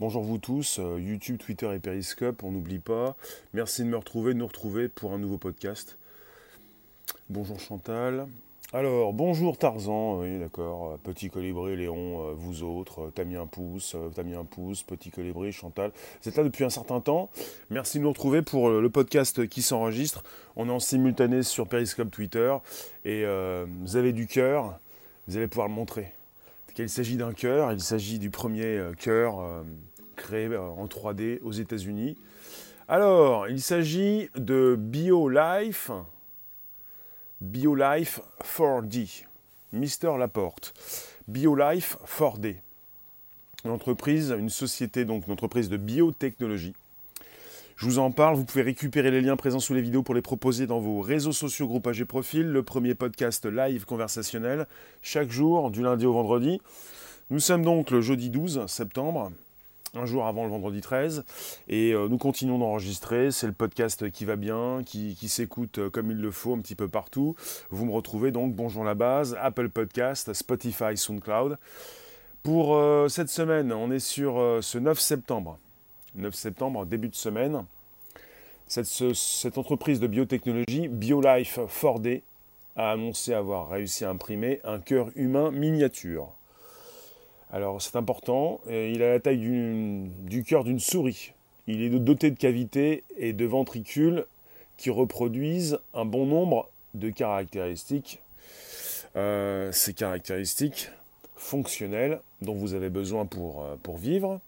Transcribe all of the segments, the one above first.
Bonjour vous tous, euh, YouTube, Twitter et Periscope, on n'oublie pas. Merci de me retrouver, de nous retrouver pour un nouveau podcast. Bonjour Chantal. Alors, bonjour Tarzan, oui d'accord, euh, Petit Colibri, Léon, euh, vous autres, t'as mis un pouce, t'as un pouce, Petit Colibri, Chantal. Vous êtes là depuis un certain temps. Merci de nous retrouver pour le podcast qui s'enregistre. On est en simultané sur Periscope, Twitter, et vous avez du cœur, vous allez pouvoir le montrer. Il s'agit d'un cœur, il s'agit du premier cœur créé euh, en 3D aux États-Unis. Alors, il s'agit de BioLife, BioLife 4D, Mister Laporte, BioLife 4D, une entreprise, une société, donc une entreprise de biotechnologie. Je vous en parle, vous pouvez récupérer les liens présents sous les vidéos pour les proposer dans vos réseaux sociaux, groupages et profils. Le premier podcast live conversationnel, chaque jour, du lundi au vendredi. Nous sommes donc le jeudi 12 septembre un jour avant le vendredi 13. Et euh, nous continuons d'enregistrer. C'est le podcast qui va bien, qui, s'écoute euh, comme il le faut un petit peu partout. Vous me retrouvez donc Bonjour la base, Apple Podcast, Spotify, SoundCloud. Pour euh, cette semaine, on est sur ce 9 septembre. 9 septembre, début de semaine. Cette, cette entreprise de biotechnologie, BioLife 4D, a annoncé avoir réussi à imprimer un cœur humain miniature. Alors c'est important, il a la taille du cœur d'une souris. Il est doté de cavités et de ventricules qui reproduisent un bon nombre de caractéristiques. Euh, ces caractéristiques fonctionnelles dont vous avez besoin pour, euh, pour vivre.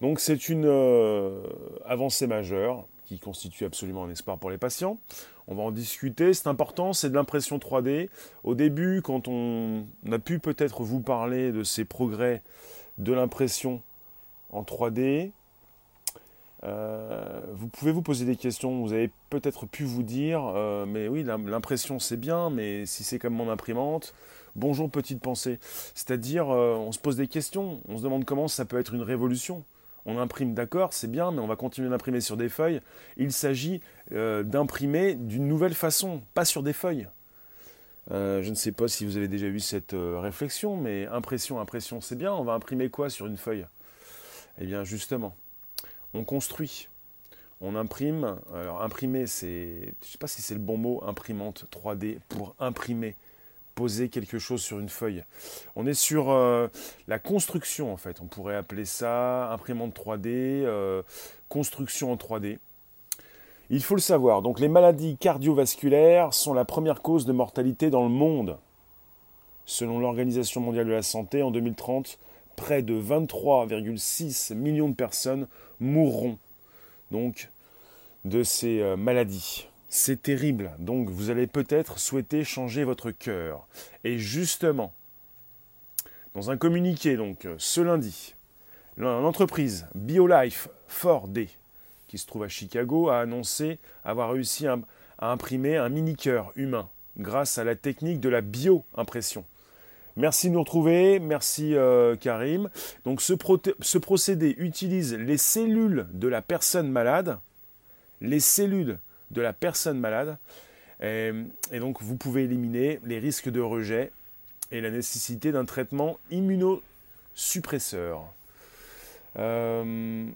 Donc c'est une euh, avancée majeure qui constitue absolument un espoir pour les patients. On va en discuter, c'est important, c'est de l'impression 3D. Au début, quand on a pu peut-être vous parler de ces progrès de l'impression en 3D, euh, vous pouvez vous poser des questions. Vous avez peut-être pu vous dire, euh, mais oui, l'impression c'est bien, mais si c'est comme mon imprimante, bonjour petite pensée. C'est-à-dire, euh, on se pose des questions, on se demande comment ça peut être une révolution on imprime, d'accord, c'est bien, mais on va continuer d'imprimer sur des feuilles. Il s'agit euh, d'imprimer d'une nouvelle façon, pas sur des feuilles. Euh, je ne sais pas si vous avez déjà eu cette euh, réflexion, mais impression, impression, c'est bien. On va imprimer quoi sur une feuille? Eh bien, justement, on construit. On imprime. Alors, imprimer, c'est. Je ne sais pas si c'est le bon mot, imprimante 3D, pour imprimer poser quelque chose sur une feuille. On est sur euh, la construction en fait. On pourrait appeler ça imprimante 3D, euh, construction en 3D. Il faut le savoir. Donc les maladies cardiovasculaires sont la première cause de mortalité dans le monde. Selon l'Organisation mondiale de la santé, en 2030, près de 23,6 millions de personnes mourront donc de ces euh, maladies. C'est terrible, donc vous allez peut-être souhaiter changer votre cœur. Et justement, dans un communiqué donc ce lundi, l'entreprise BioLife 4D, qui se trouve à Chicago, a annoncé avoir réussi à, imprimer un mini-cœur humain grâce à la technique de la bio-impression. Merci de nous retrouver, merci euh, Karim. Donc ce, ce procédé utilise les cellules de la personne malade, les cellules de la personne malade. Et, donc vous pouvez éliminer les risques de rejet et la nécessité d'un traitement immunosuppresseur. Euh,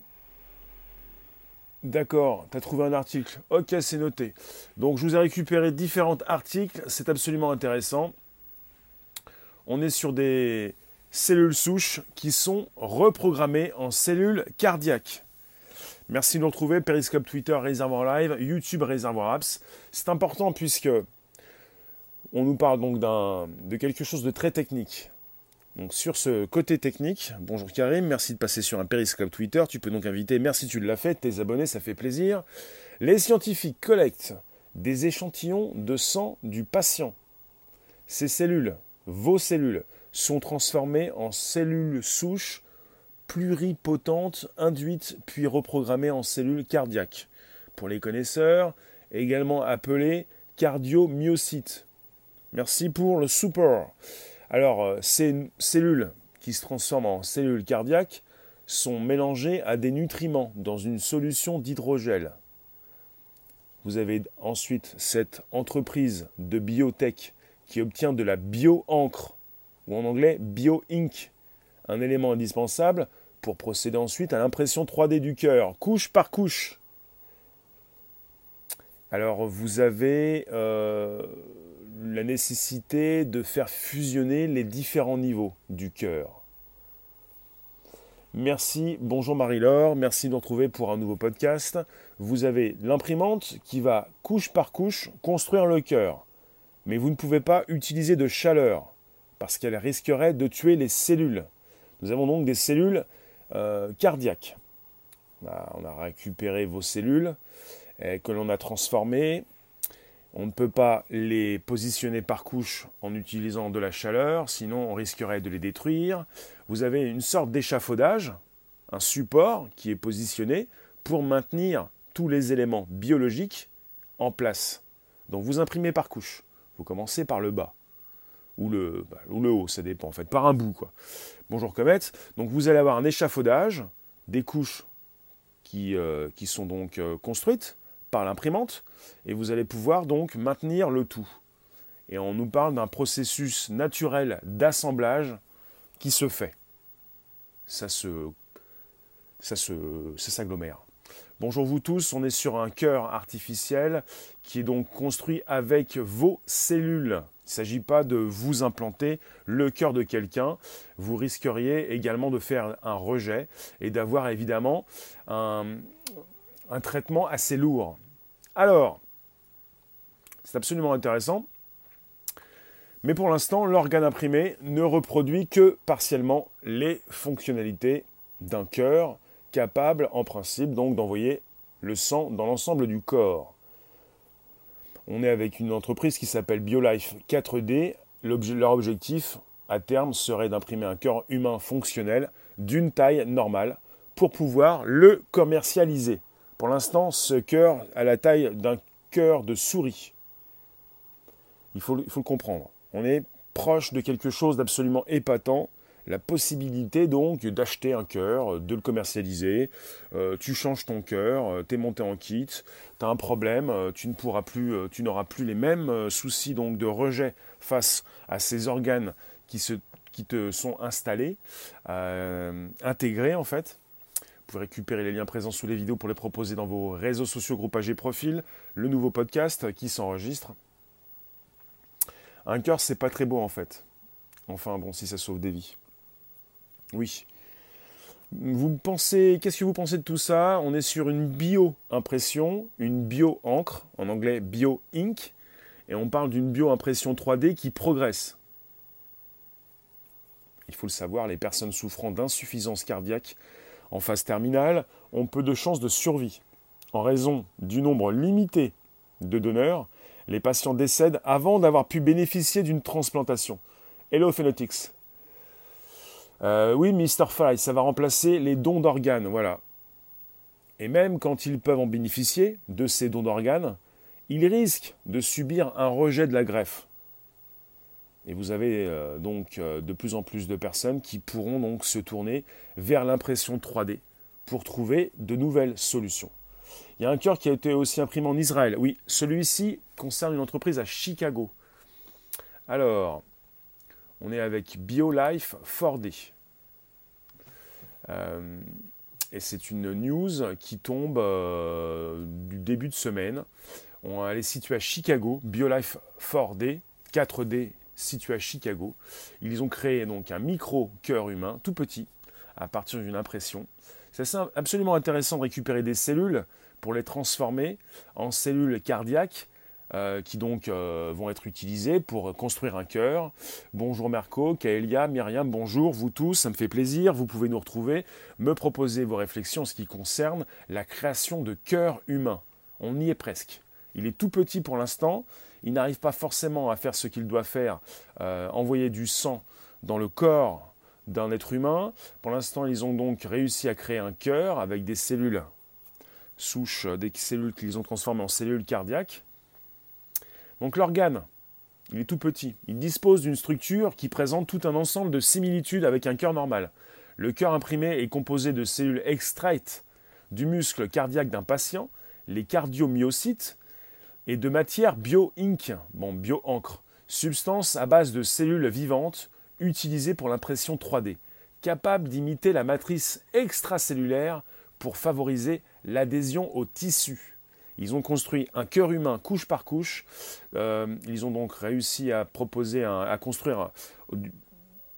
D'accord, tu as trouvé un article. Ok, c'est noté. Donc je vous ai récupéré différents articles, c'est absolument intéressant. On est sur des cellules souches qui sont reprogrammées en cellules cardiaques. Merci de nous retrouver. Periscope Twitter, Réservoir Live, YouTube, Réservoir Apps. C'est important puisque on nous parle donc de quelque chose de très technique. Donc sur ce côté technique, bonjour Karim, merci de passer sur un Periscope Twitter. Tu peux donc inviter, merci tu l'as fait, tes abonnés, ça fait plaisir. Les scientifiques collectent des échantillons de sang du patient. Ces cellules, vos cellules, sont transformées en cellules souches pluripotente induite puis reprogrammée en cellules cardiaques. Pour les connaisseurs, également appelée cardiomyocyte. Merci pour le support. Alors, euh, ces cellules qui se transforment en cellules cardiaques sont mélangées à des nutriments dans une solution d'hydrogel. Vous avez ensuite cette entreprise de biotech qui obtient de la bio-encre, ou en anglais bio-ink, un élément indispensable pour procéder ensuite à l'impression 3D du cœur, couche par couche. Alors vous avez euh, la nécessité de faire fusionner les différents niveaux du cœur. Merci, bonjour Marie-Laure, merci de nous retrouver pour un nouveau podcast. Vous avez l'imprimante qui va couche par couche construire le cœur. Mais vous ne pouvez pas utiliser de chaleur parce qu'elle risquerait de tuer les cellules. Nous avons donc des cellules euh, cardiaques. on a récupéré vos cellules euh, que l'on a transformées. On ne peut pas les positionner par couche en utilisant de la chaleur, sinon on risquerait de les détruire. Vous avez une sorte d'échafaudage, un support qui est positionné pour maintenir tous les éléments biologiques en place. Donc vous imprimez par couche. Vous commencez par le bas. Ou le, bah, ou le haut, ça dépend en fait, par un bout. Quoi. Bonjour Comet. Donc vous allez avoir un échafaudage, des couches qui, euh, sont donc euh, construites par l'imprimante, et vous allez pouvoir donc maintenir le tout. Et on nous parle d'un processus naturel d'assemblage qui se fait. Ça se, ça ça s'agglomère. Bonjour vous tous, on est sur un cœur artificiel qui est donc construit avec vos cellules. Il ne s'agit pas de vous implanter le cœur de quelqu'un. Vous risqueriez également de faire un rejet et d'avoir évidemment un, traitement assez lourd. Alors, c'est absolument intéressant. Mais pour l'instant, l'organe imprimé ne reproduit que partiellement les fonctionnalités d'un cœur capable en principe donc d'envoyer le sang dans l'ensemble du corps. On est avec une entreprise qui s'appelle BioLife 4D. leur objectif à terme serait d'imprimer un cœur humain fonctionnel d'une taille normale pour pouvoir le commercialiser. Pour l'instant, ce cœur a la taille d'un cœur de souris. Il faut, il faut le comprendre. On est proche de quelque chose d'absolument épatant la possibilité donc d'acheter un cœur, de le commercialiser. Euh, tu changes ton cœur, euh, tu es monté en kit, tu as un problème, euh, tu ne pourras plus, tu n'auras plus les mêmes soucis donc de rejet face à ces organes qui, te sont installés, intégrés en fait. Vous pouvez récupérer les liens présents sous les vidéos pour les proposer dans vos réseaux sociaux, groupages et profils. Le nouveau podcast qui s'enregistre. Un cœur, c'est pas très beau en fait. Enfin bon, si ça sauve des vies. Oui. Vous pensez, qu'est-ce que vous pensez de tout ça? On est sur une bio-impression, une bio-encre, en anglais bio-ink, et on parle d'une bio-impression 3D qui progresse. Il faut le savoir, les personnes souffrant d'insuffisance cardiaque en phase terminale ont peu de chances de survie. En raison du nombre limité de donneurs, les patients décèdent avant d'avoir pu bénéficier d'une transplantation. Hello Phenotics. Euh, oui, Mr. Fry, ça va remplacer les dons d'organes, voilà. Et même quand ils peuvent en bénéficier de ces dons d'organes, ils risquent de subir un rejet de la greffe. Et vous avez euh, donc euh, de plus en plus de personnes qui pourront donc se tourner vers l'impression 3D pour trouver de nouvelles solutions. Il y a un cœur qui a été aussi imprimé en Israël. Oui, celui-ci concerne une entreprise à Chicago. Alors, on est avec BioLife 4D. Euh, et c'est une news qui tombe euh, du début de semaine. On, elle est située à Chicago, BioLife 4D, 4D situé à Chicago. Ils ont créé donc un micro-cœur humain, tout petit, à partir d'une impression. C'est absolument intéressant de récupérer des cellules pour les transformer en cellules cardiaques euh, qui donc euh, vont être utilisés pour construire un cœur. Bonjour Marco, Kaelia, Myriam, bonjour vous tous, ça me fait plaisir, vous pouvez nous retrouver, me proposer vos réflexions en ce qui concerne la création de cœurs humains. On y est presque. Il est tout petit pour l'instant, il n'arrive pas forcément à faire ce qu'il doit faire, euh, envoyer du sang dans le corps d'un être humain. Pour l'instant, ils ont donc réussi à créer un cœur avec des cellules souches, des cellules qu'ils ont transformées en cellules cardiaques. Donc l'organe, il est tout petit. Il dispose d'une structure qui présente tout un ensemble de similitudes avec un cœur normal. Le cœur imprimé est composé de cellules extraites du muscle cardiaque d'un patient, les cardiomyocytes, et de matière bio-ink, bon, bio-encre, substance à base de cellules vivantes utilisées pour l'impression 3D. capable d'imiter la matrice extracellulaire pour favoriser l'adhésion au tissu. Ils ont construit un cœur humain couche par couche. Euh, ils ont donc réussi à proposer, à construire,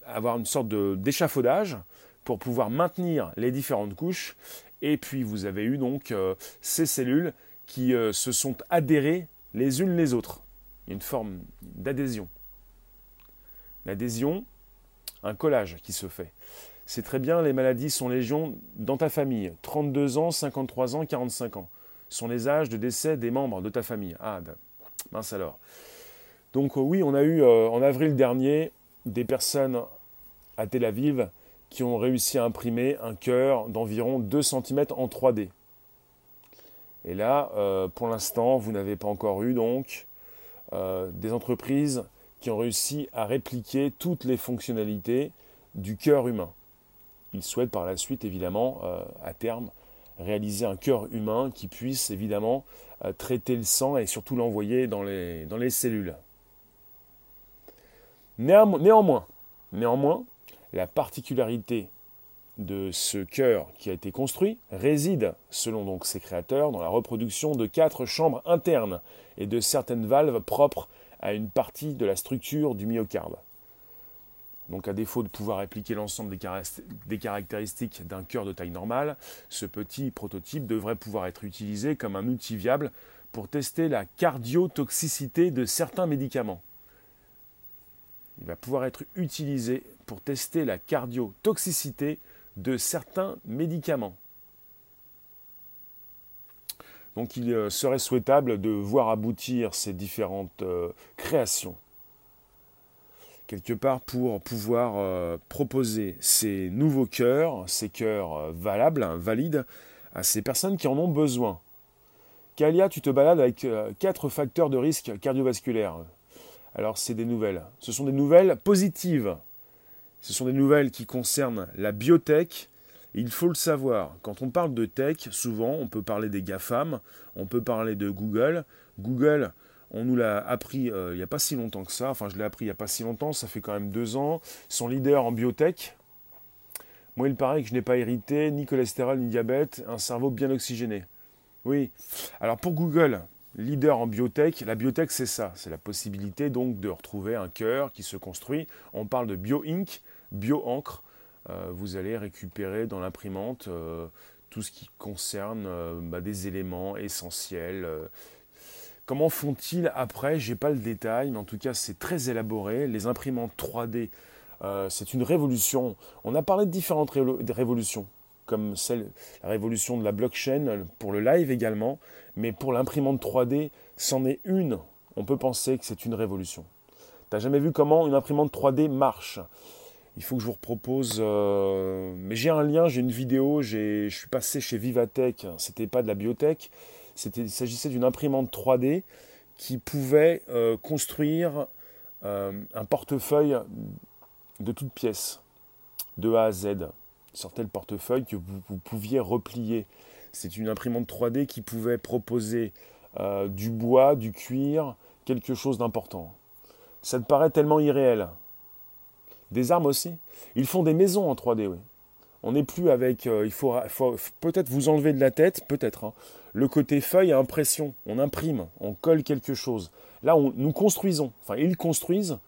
avoir une sorte d'échafaudage pour pouvoir maintenir les différentes couches. Et puis vous avez eu donc euh, ces cellules qui euh, se sont adhérées les unes les autres. Il y a une forme d'adhésion. L'adhésion, un collage qui se fait. C'est très bien, les maladies sont légion dans ta famille. 32 ans, 53 ans, 45 ans sont les âges de décès des membres de ta famille. Ah, mince alors. Donc euh, oui, on a eu en avril dernier des personnes à Tel Aviv qui ont réussi à imprimer un cœur d'environ 2 cm en 3D. Et là, euh, pour l'instant, vous n'avez pas encore eu donc euh, des entreprises qui ont réussi à répliquer toutes les fonctionnalités du cœur humain. Ils souhaitent par la suite, évidemment, euh, à terme, réaliser un cœur humain qui puisse évidemment traiter le sang et surtout l'envoyer dans les, cellules. Néanmoins, la particularité de ce cœur qui a été construit réside, selon ses créateurs, dans la reproduction de quatre chambres internes et de certaines valves propres à une partie de la structure du myocarde. Donc à défaut de pouvoir répliquer l'ensemble des, caractéristiques d'un cœur de taille normale, ce petit prototype devrait pouvoir être utilisé comme un outil viable pour tester la cardiotoxicité de certains médicaments. Il va pouvoir être utilisé pour tester la cardiotoxicité de certains médicaments. Donc il euh, serait souhaitable de voir aboutir ces différentes euh, créations, quelque part pour pouvoir euh, proposer ces nouveaux cœurs, ces cœurs valables, valides, à ces personnes qui en ont besoin. Kalia, tu te balades avec quatre facteurs de risque cardiovasculaire. Alors c'est des nouvelles. Ce sont des nouvelles positives. Ce sont des nouvelles qui concernent la biotech. il faut le savoir, quand on parle de tech, souvent on peut parler des GAFAM, on peut parler de Google. Google, on nous l'a appris euh, il n'y a pas si longtemps que ça, enfin je l'ai appris il n'y a pas si longtemps, ça fait quand même deux ans. Ils sont leaders en biotech. Moi il paraît que je n'ai pas hérité ni cholestérol ni diabète, un cerveau bien oxygéné. Oui. Alors pour Google, leader en biotech. La biotech, c'est ça, c'est la possibilité donc de retrouver un cœur qui se construit. On parle de bio-ink, bio-encre. Euh, vous allez récupérer dans l'imprimante euh, tout ce qui concerne bah, des éléments essentiels. Comment font-ils après? J'ai pas le détail, mais en tout cas c'est très élaboré. Les imprimantes 3D, c'est une révolution. On a parlé de différentes révolutions comme celle, la révolution de la blockchain pour le live également, mais pour l'imprimante 3D, c'en est une. On peut penser que c'est une révolution. T'as jamais vu comment une imprimante 3D marche? Il faut que je vous propose. Euh, mais j'ai un lien, j'ai une vidéo. Je suis passé chez Vivatech. C'était pas de la biotech. Il s'agissait d'une imprimante 3D qui pouvait euh, construire euh, un portefeuille de toutes pièces, de A à Z sortait le portefeuille que vous, pouviez replier. C'est une imprimante 3D qui pouvait proposer euh, du bois, du cuir, quelque chose d'important. Ça te paraît tellement irréel. Des armes aussi. Ils font des maisons en 3D, oui. On n'est plus avec. Il faut, peut-être vous enlever de la tête, peut-être. Hein. Le côté feuille à impression. On imprime, on colle quelque chose. Là, on, nous construisons. Enfin, ils construisent.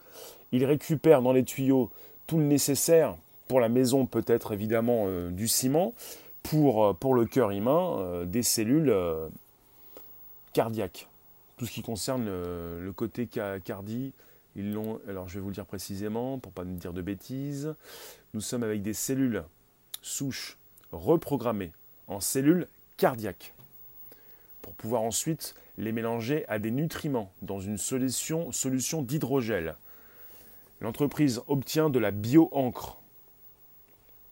Ils récupèrent dans les tuyaux tout le nécessaire pour la maison peut-être évidemment euh, du ciment, pour, euh, pour le cœur humain, euh, des cellules cardiaques. Tout ce qui concerne le, côté cardi, ils l'ont, alors je vais vous le dire précisément pour pas me dire de bêtises, nous sommes avec des cellules souches reprogrammées en cellules cardiaques pour pouvoir ensuite les mélanger à des nutriments dans une solution, solution d'hydrogel. L'entreprise obtient de la bio-encre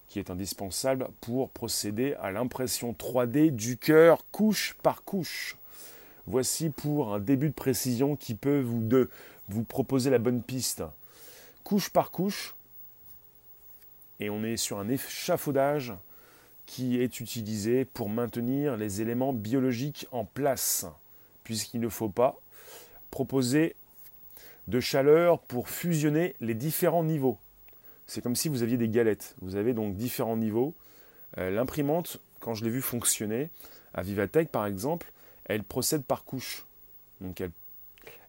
qui est indispensable pour procéder à l'impression 3D du cœur couche par couche. Voici pour un début de précision qui peut vous, de, vous proposer la bonne piste. Couche par couche, et on est sur un échafaudage qui est utilisé pour maintenir les éléments biologiques en place, puisqu'il ne faut pas proposer de chaleur pour fusionner les différents niveaux c'est comme si vous aviez des galettes. Vous avez donc différents niveaux. Euh, l'imprimante, quand je l'ai vu fonctionner, à Vivatech par exemple, elle procède par couche. Donc elle,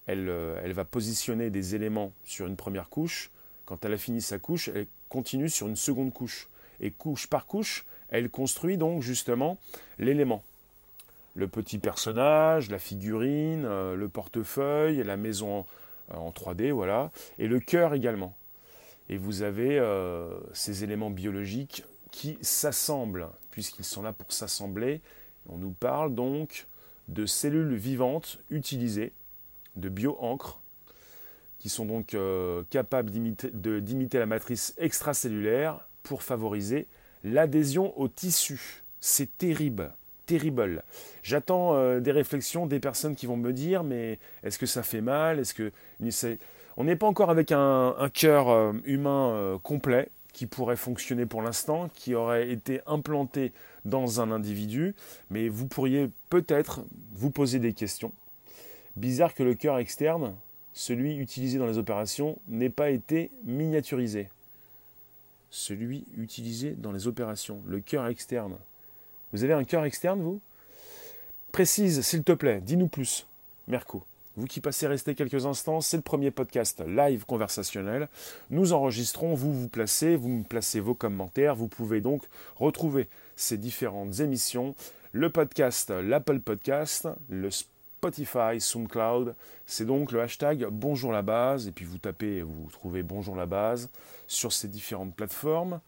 elle, euh, elle, va positionner des éléments sur une première couche. Quand elle a fini sa couche, elle continue sur une seconde couche. Et couche par couche, elle construit donc justement l'élément. Le petit personnage, la figurine, euh, le portefeuille, la maison en 3D, voilà, et le cœur également. Et vous avez euh, ces éléments biologiques qui s'assemblent, puisqu'ils sont là pour s'assembler. On nous parle donc de cellules vivantes utilisées, de bio-encre, qui sont donc euh, capables d'imiter la matrice extracellulaire pour favoriser l'adhésion au tissu. C'est terrible, terrible. J'attends euh, des réflexions des personnes qui vont me dire mais est-ce que ça fait mal? Est-ce que on n'est pas encore avec un, cœur euh, humain euh, complet qui pourrait fonctionner pour l'instant, qui aurait été implanté dans un individu, mais vous pourriez peut-être vous poser des questions. Bizarre que le cœur externe, celui utilisé dans les opérations, n'ait pas été miniaturisé. Celui utilisé dans les opérations, le cœur externe. Vous avez un cœur externe, vous? Précise, s'il te plaît, dis-nous plus. Merco. Vous qui passez rester quelques instants, c'est le premier podcast live conversationnel. Nous enregistrons, vous vous placez, vous me placez vos commentaires. Vous pouvez donc retrouver ces différentes émissions, le podcast, l'Apple Podcast, le Spotify, SoundCloud. C'est donc le hashtag Bonjour la base. Et puis vous tapez, vous trouvez Bonjour la base sur ces différentes plateformes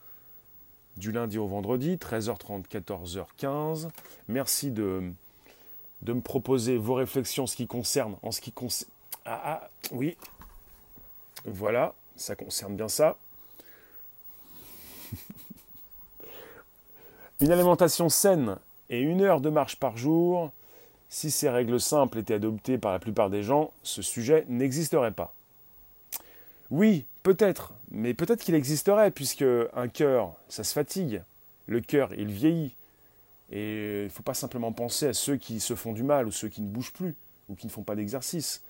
du lundi au vendredi, 13h30, 14h15. Merci de de me proposer vos réflexions en ce qui concerne, en ce qui concerne. Ah, ah, oui. Voilà, ça concerne bien ça. une alimentation saine et une heure de marche par jour, si ces règles simples étaient adoptées par la plupart des gens, ce sujet n'existerait pas. Oui, peut-être, mais peut-être qu'il existerait, puisque un cœur, ça se fatigue. Le cœur, il vieillit. Et il ne faut pas simplement penser à ceux qui se font du mal ou ceux qui ne bougent plus ou qui ne font pas d'exercice.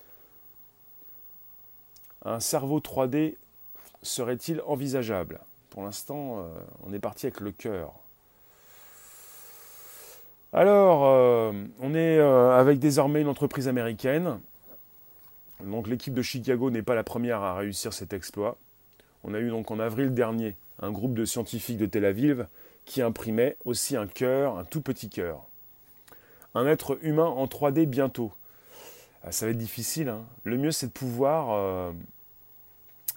Un cerveau 3D serait-il envisageable? Pour l'instant, euh, on est parti avec le cœur. Alors, euh, on est euh, avec désormais une entreprise américaine. Donc l'équipe de Chicago n'est pas la première à réussir cet exploit. On a eu donc en avril dernier un groupe de scientifiques de Tel Aviv qui imprimait aussi un cœur, un tout petit cœur. Un être humain en 3D bientôt. Ah, ça va être difficile. Hein. Le mieux, c'est de pouvoir euh,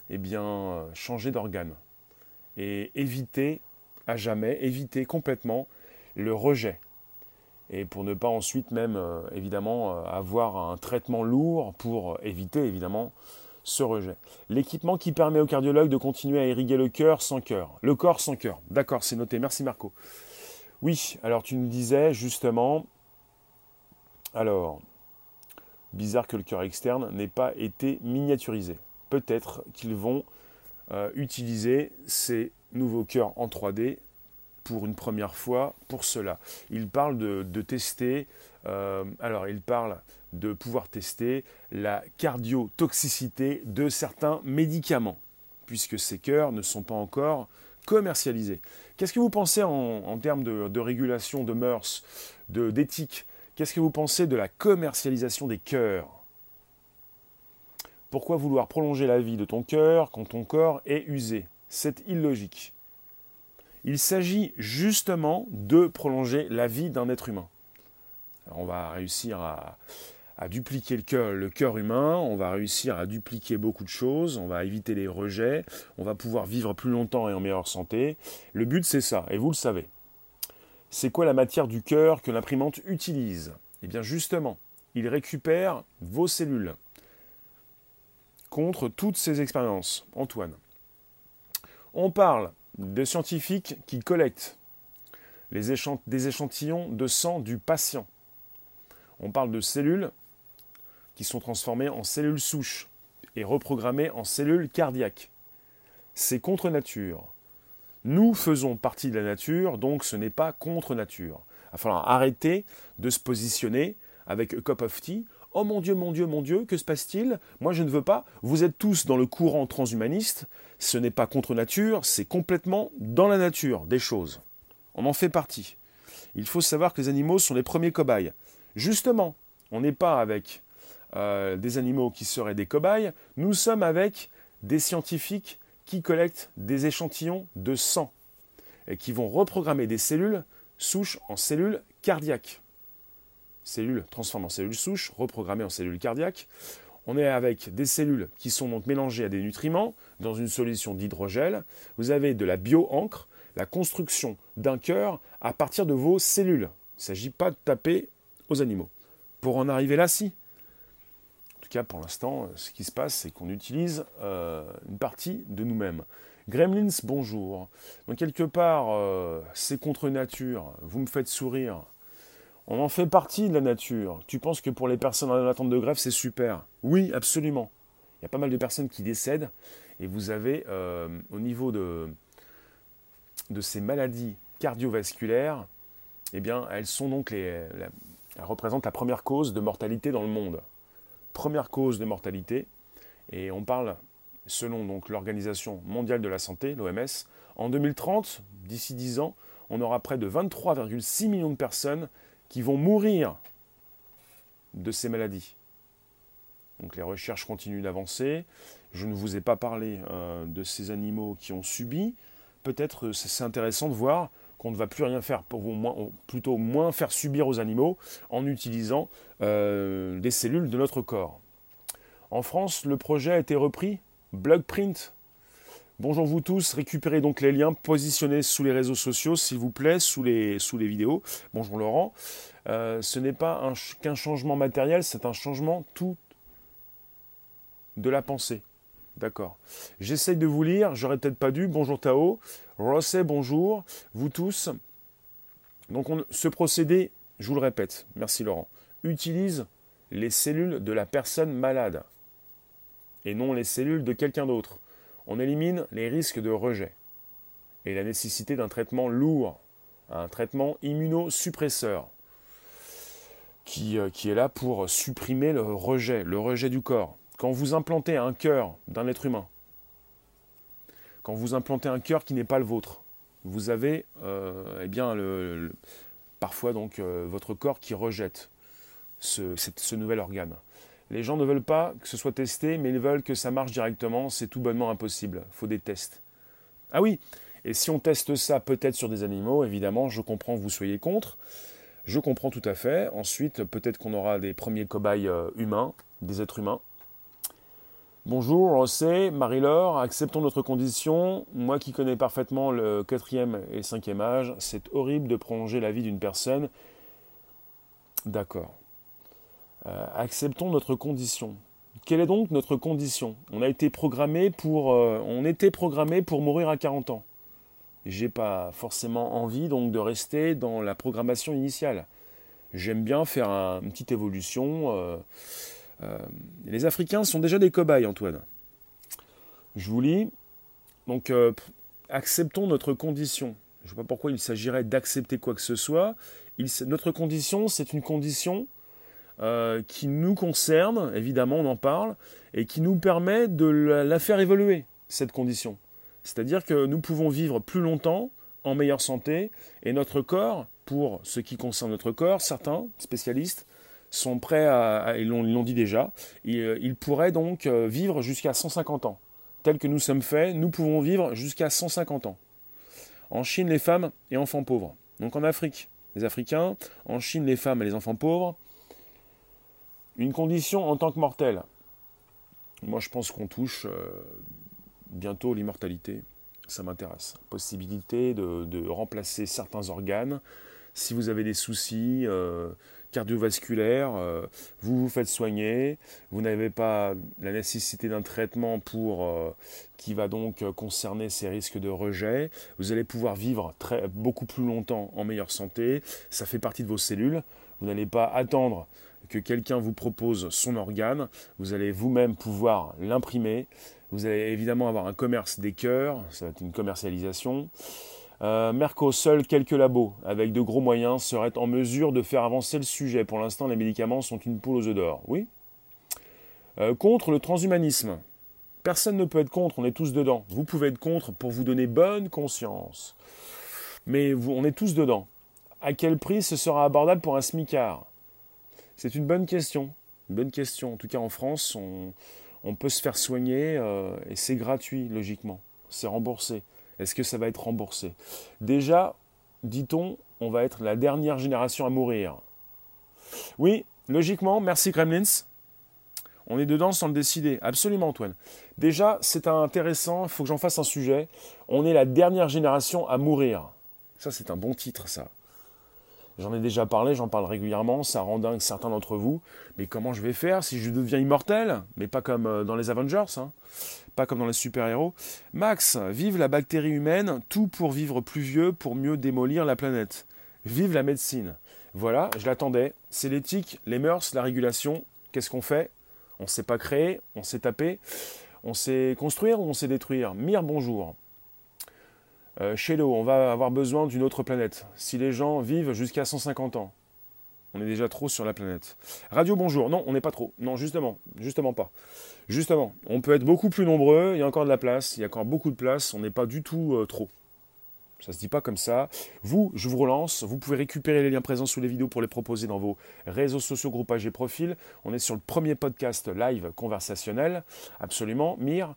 eh bien, changer d'organe et éviter à jamais, éviter complètement le rejet. Et pour ne pas ensuite même, euh, évidemment, euh, avoir un traitement lourd pour éviter, évidemment, ce rejet. L'équipement qui permet au cardiologue de continuer à irriguer le cœur sans cœur. Le corps sans cœur. D'accord, c'est noté. Merci Marco. Oui, alors tu nous disais justement, alors, bizarre que le cœur externe n'ait pas été miniaturisé. Peut-être qu'ils vont euh, utiliser ces nouveaux cœurs en 3D pour une première fois pour cela. Il parle de, tester, euh, alors il parle de pouvoir tester la cardiotoxicité de certains médicaments, puisque ces cœurs ne sont pas encore commercialisés. Qu'est-ce que vous pensez en, termes de, régulation, de mœurs, d'éthique? Qu'est-ce que vous pensez de la commercialisation des cœurs? Pourquoi vouloir prolonger la vie de ton cœur quand ton corps est usé? C'est illogique. Il s'agit justement de prolonger la vie d'un être humain. on va réussir à, dupliquer le cœur, le cœur humain, on va réussir à dupliquer beaucoup de choses, on va éviter les rejets, on va pouvoir vivre plus longtemps et en meilleure santé. Le but c'est ça, et vous le savez. C'est quoi la matière du cœur que l'imprimante utilise? Eh bien justement, il récupère vos cellules contre toutes ces expériences. Antoine. On parle de scientifiques qui collectent des échantillons de sang du patient. On parle de cellules qui sont transformées en cellules souches et reprogrammées en cellules cardiaques. C'est contre nature. Nous faisons partie de la nature, donc ce n'est pas contre nature. Il va falloir arrêter de se positionner avec a cup of tea Oh mon Dieu, mon Dieu, mon Dieu, que se passe-t-il? Moi je ne veux pas. Vous êtes tous dans le courant transhumaniste. Ce n'est pas contre nature, c'est complètement dans la nature des choses. On en fait partie. Il faut savoir que les animaux sont les premiers cobayes. Justement, on n'est pas avec euh, des animaux qui seraient des cobayes, nous sommes avec des scientifiques qui collectent des échantillons de sang et qui vont reprogrammer des cellules souches en cellules cardiaques. Cellules transformées en cellules souches, reprogrammées en cellules cardiaques. On est avec des cellules qui sont donc mélangées à des nutriments dans une solution d'hydrogel. Vous avez de la bio-encre, la construction d'un cœur à partir de vos cellules. Il ne s'agit pas de taper aux animaux. Pour en arriver là, si. En tout cas, pour l'instant, ce qui se passe, c'est qu'on utilise euh, une partie de nous-mêmes. Gremlins, bonjour. Donc quelque part, euh, c'est contre nature. Vous me faites sourire. On en fait partie de la nature. Tu penses que pour les personnes en attente de grève, c'est super Oui, absolument. Il y a pas mal de personnes qui décèdent et vous avez euh, au niveau de, ces maladies cardiovasculaires, eh bien, elles sont donc les, elles représentent la première cause de mortalité dans le monde. Première cause de mortalité, et on parle, selon l'Organisation mondiale de la santé, l'OMS, en 2030, d'ici 10 ans, on aura près de 23,6 millions de personnes qui vont mourir de ces maladies. Donc les recherches continuent d'avancer. Je ne vous ai pas parlé euh, de ces animaux qui ont subi. Peut-être c'est intéressant de voir qu'on ne va plus rien faire, pour plutôt moins faire subir aux animaux en utilisant euh, des cellules de notre corps. En France, le projet a été repris, Blogprint. Bonjour vous tous, récupérez donc les liens, positionnés sous les réseaux sociaux, s'il vous plaît, sous les, sous les vidéos. Bonjour Laurent. Euh, ce n'est pas qu'un changement matériel, c'est un changement tout de la pensée. D'accord. J'essaye de vous lire, j'aurais peut-être pas dû. Bonjour Tao. Rosset, bonjour. Vous tous. Donc ce procédé, je vous le répète, merci Laurent, utilise les cellules de la personne malade et non les cellules de quelqu'un d'autre. On élimine les risques de rejet et la nécessité d'un traitement lourd, un traitement immunosuppresseur qui, euh, qui est là pour supprimer le rejet, le rejet du corps. Quand vous implantez un cœur d'un être humain, quand vous implantez un cœur qui n'est pas le vôtre, vous avez euh, eh bien, parfois donc euh, votre corps qui rejette ce, nouvel organe. Les gens ne veulent pas que ce soit testé, mais ils veulent que ça marche directement. C'est tout bonnement impossible. Faut des tests. Ah oui, et si on teste ça peut-être sur des animaux, évidemment, je comprends que vous soyez contre. Je comprends tout à fait. Ensuite, peut-être qu'on aura des premiers cobayes euh, humains, des êtres humains. Bonjour, c'est Marie-Laure, acceptons notre condition. Moi qui connais parfaitement le quatrième et cinquième âge, c'est horrible de prolonger la vie d'une personne. D'accord. Euh, acceptons notre condition. Quelle est donc notre condition? On a été programmé pour, euh, on était programmé pour mourir à 40 ans. J'ai pas forcément envie donc de rester dans la programmation initiale. J'aime bien faire une petite évolution. Euh, les Africains sont déjà des cobayes, Antoine. Je vous lis. Donc, acceptons notre condition. Je ne sais pas pourquoi il s'agirait d'accepter quoi que ce soit. notre condition, c'est une condition euh, qui nous concerne, évidemment, on en parle, et qui nous permet de la faire évoluer, cette condition. C'est-à-dire que nous pouvons vivre plus longtemps, en meilleure santé, et notre corps, pour ce qui concerne notre corps, certains spécialistes sont prêts à, ils l'ont dit déjà, euh, ils, pourraient donc euh, vivre jusqu'à 150 ans. Tel que nous sommes faits, nous pouvons vivre jusqu'à 150 ans. En Chine, les femmes et enfants pauvres. Donc en Afrique, les Africains, en Chine, les femmes et les enfants pauvres. Une condition en tant que mortel. Moi, je pense qu'on touche euh, bientôt l'immortalité. Ça m'intéresse. Possibilité de, remplacer certains organes. Si vous avez des soucis, cardiovasculaire, euh, vous vous faites soigner, vous n'avez pas la nécessité d'un traitement pour euh, qui va donc concerner ces risques de rejet, vous allez pouvoir vivre beaucoup plus longtemps en meilleure santé, ça fait partie de vos cellules, vous n'allez pas attendre que quelqu'un vous propose son organe, vous allez vous-même pouvoir l'imprimer, vous allez évidemment avoir un commerce des cœurs, ça va être une commercialisation, Euh, Merco, seuls quelques labos avec de gros moyens seraient en mesure de faire avancer le sujet. Pour l'instant, les médicaments sont une poule aux œufs d'or. Oui. Euh, contre le transhumanisme. Personne ne peut être contre, on est tous dedans. Vous pouvez être contre pour vous donner bonne conscience. Mais on est tous dedans. À quel prix ce sera abordable pour un smicard? C'est une bonne question. Une bonne question. En tout cas, en France, on, peut se faire soigner euh, et c'est gratuit, logiquement. C'est remboursé. Est-ce que ça va être remboursé? Déjà, dit-on, on va être la dernière génération à mourir. Oui, logiquement, merci Kremlins. On est dedans sans le décider. Absolument, Antoine. Déjà, c'est intéressant, il faut que j'en fasse un sujet. On est la dernière génération à mourir. Ça, c'est un bon titre, ça. J'en ai déjà parlé, j'en parle régulièrement, ça rend dingue certains d'entre vous. Mais comment je vais faire si je deviens immortel? Mais pas comme euh, dans les Avengers, hein. pas comme dans les super-héros. Max, vive la bactérie humaine, tout pour vivre plus vieux, pour mieux démolir la planète. Vive la médecine. Voilà, je l'attendais. C'est l'éthique, les mœurs, la régulation. Qu'est-ce qu'on fait? On ne sait pas créer, on sait taper, on sait construire ou on sait détruire? Mire, bonjour. Euh, on va avoir besoin d'une autre planète. Si les gens vivent jusqu'à 150 ans, on est déjà trop sur la planète. Radio, bonjour. Non, on n'est pas trop. Non, justement, justement pas. Justement, on peut être beaucoup plus nombreux, il y a encore de la place, il y a encore beaucoup de place, on n'est pas du tout euh, trop. Ça se dit pas comme ça. Vous, je vous relance. Vous pouvez récupérer les liens présents sous les vidéos pour les proposer dans vos réseaux sociaux, groupages et profils. On est sur le premier podcast live conversationnel. Absolument. Mire.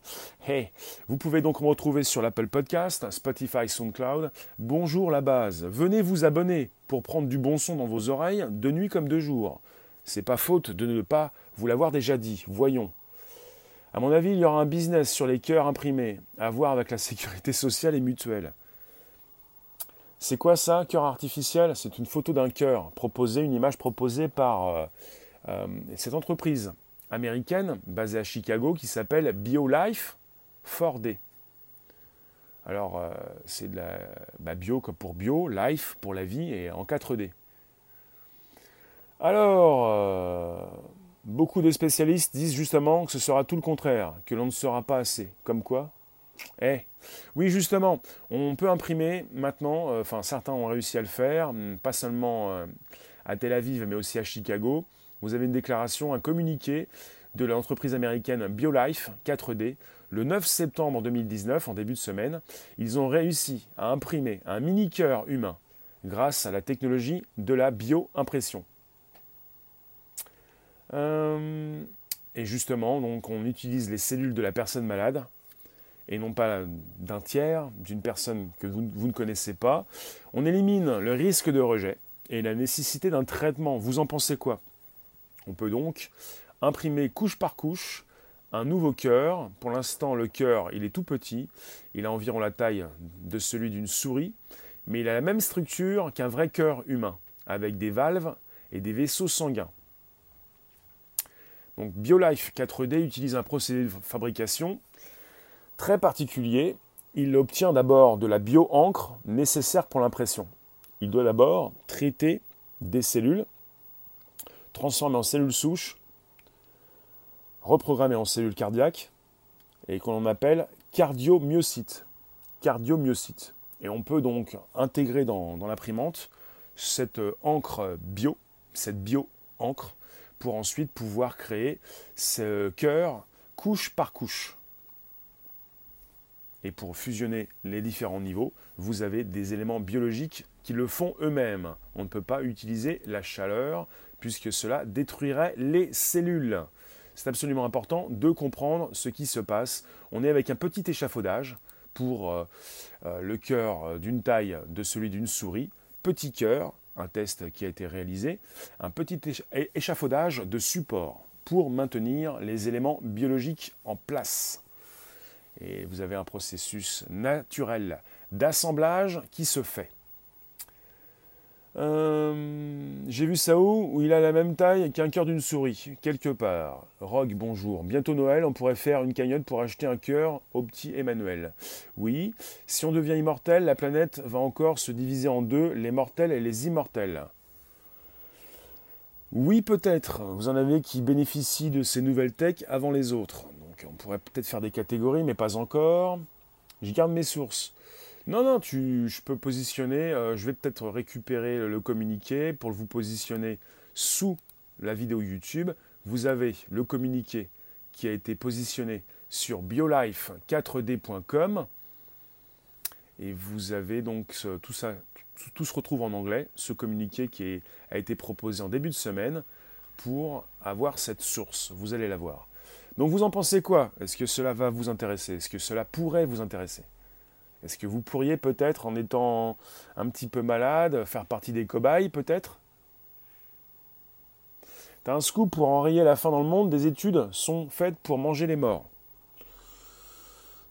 Hey. Vous pouvez donc me retrouver sur l'Apple Podcast, Spotify, SoundCloud. Bonjour la base. Venez vous abonner pour prendre du bon son dans vos oreilles de nuit comme de jour. C'est pas faute de ne pas vous l'avoir déjà dit. Voyons. À mon avis, il y aura un business sur les cœurs imprimés, à voir avec la sécurité sociale et mutuelle. C'est quoi ça, cœur artificiel? C'est une photo d'un cœur proposée, une image proposée par euh, euh, cette entreprise américaine basée à Chicago qui s'appelle BioLife 4D. Alors, euh, c'est de la bah, bio comme pour bio, life pour la vie et en 4D. Alors, beaucoup de spécialistes disent justement que ce sera tout le contraire, que l'on ne sera pas assez. Comme quoi? Eh, oui, justement, on peut imprimer maintenant, euh, enfin certains ont réussi à le faire, hum, pas seulement euh, à Tel Aviv, mais aussi à Chicago. Vous avez une déclaration, un communiqué de l'entreprise américaine BioLife 4D. Le 9 septembre 2019, en début de semaine, ils ont réussi à imprimer un mini-cœur humain grâce à la technologie de la bio-impression. Euh, et justement, donc, on utilise les cellules de la personne malade et non pas d'un tiers, d'une personne que vous, ne connaissez pas. On élimine le risque de rejet et la nécessité d'un traitement. Vous en pensez quoi? On peut donc imprimer couche par couche un nouveau cœur. Pour l'instant, le cœur, il est tout petit. Il a environ la taille de celui d'une souris, mais il a la même structure qu'un vrai cœur humain, avec des valves et des vaisseaux sanguins. Donc BioLife 4D utilise un procédé de fabrication très particulier. Il obtient d'abord de la bio-encre nécessaire pour l'impression. Il doit d'abord traiter des cellules, transformer en cellules souches, reprogrammer en cellules cardiaques, et qu'on appelle cardiomyocytes. Cardiomyocytes. Et on peut donc intégrer dans, dans l'imprimante cette encre bio, cette bio-encre, pour ensuite pouvoir créer ce cœur couche par couche. Et pour fusionner les différents niveaux, vous avez des éléments biologiques qui le font eux-mêmes. On ne peut pas utiliser la chaleur puisque cela détruirait les cellules. C'est absolument important de comprendre ce qui se passe. On est avec un petit échafaudage pour euh, euh, le cœur d'une taille de celui d'une souris. Petit cœur, un test qui a été réalisé, un petit échafaudage de support pour maintenir les éléments biologiques en place et vous avez un processus naturel d'assemblage qui se fait. Euh, j'ai vu ça où Où il a la même taille qu'un cœur d'une souris, quelque part. Rogue, bonjour. Bientôt Noël, on pourrait faire une cagnotte pour acheter un cœur au petit Emmanuel. Oui, si on devient immortel, la planète va encore se diviser en deux, les mortels et les immortels. Oui, peut-être. Vous en avez qui bénéficient de ces nouvelles techs avant les autres on pourrait peut-être faire des catégories, mais pas encore. Je garde mes sources. Non, non, tu, je peux positionner, euh, je vais peut-être récupérer le, communiqué pour vous positionner sous la vidéo YouTube. Vous avez le communiqué qui a été positionné sur biolife4d.com et vous avez donc tout ça, tout, se retrouve en anglais, ce communiqué qui a été proposé en début de semaine pour avoir cette source. Vous allez la voir. Donc vous en pensez quoi? Est-ce que cela va vous intéresser? Est-ce que cela pourrait vous intéresser? Est-ce que vous pourriez peut-être, en étant un petit peu malade, faire partie des cobayes peut-être? T'as un scoop pour enrayer la faim dans le monde, des études sont faites pour manger les morts.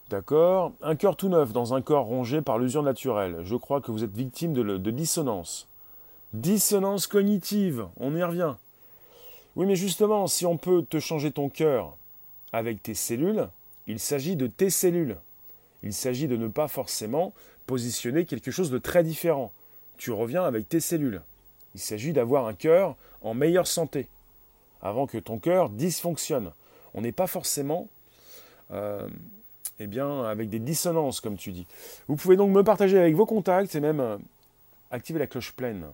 D'accord Un cœur tout neuf dans un corps rongé par l'usure naturelle. Je crois que vous êtes victime de, de dissonance. Dissonance cognitive, on y revient. Oui, mais justement, si on peut te changer ton cœur avec tes cellules, il s'agit de tes cellules. Il s'agit de ne pas forcément positionner quelque chose de très différent. Tu reviens avec tes cellules. Il s'agit d'avoir un cœur en meilleure santé, avant que ton cœur dysfonctionne. On n'est pas forcément euh, eh bien, avec des dissonances, comme tu dis. Vous pouvez donc me partager avec vos contacts et même euh, activer la cloche pleine.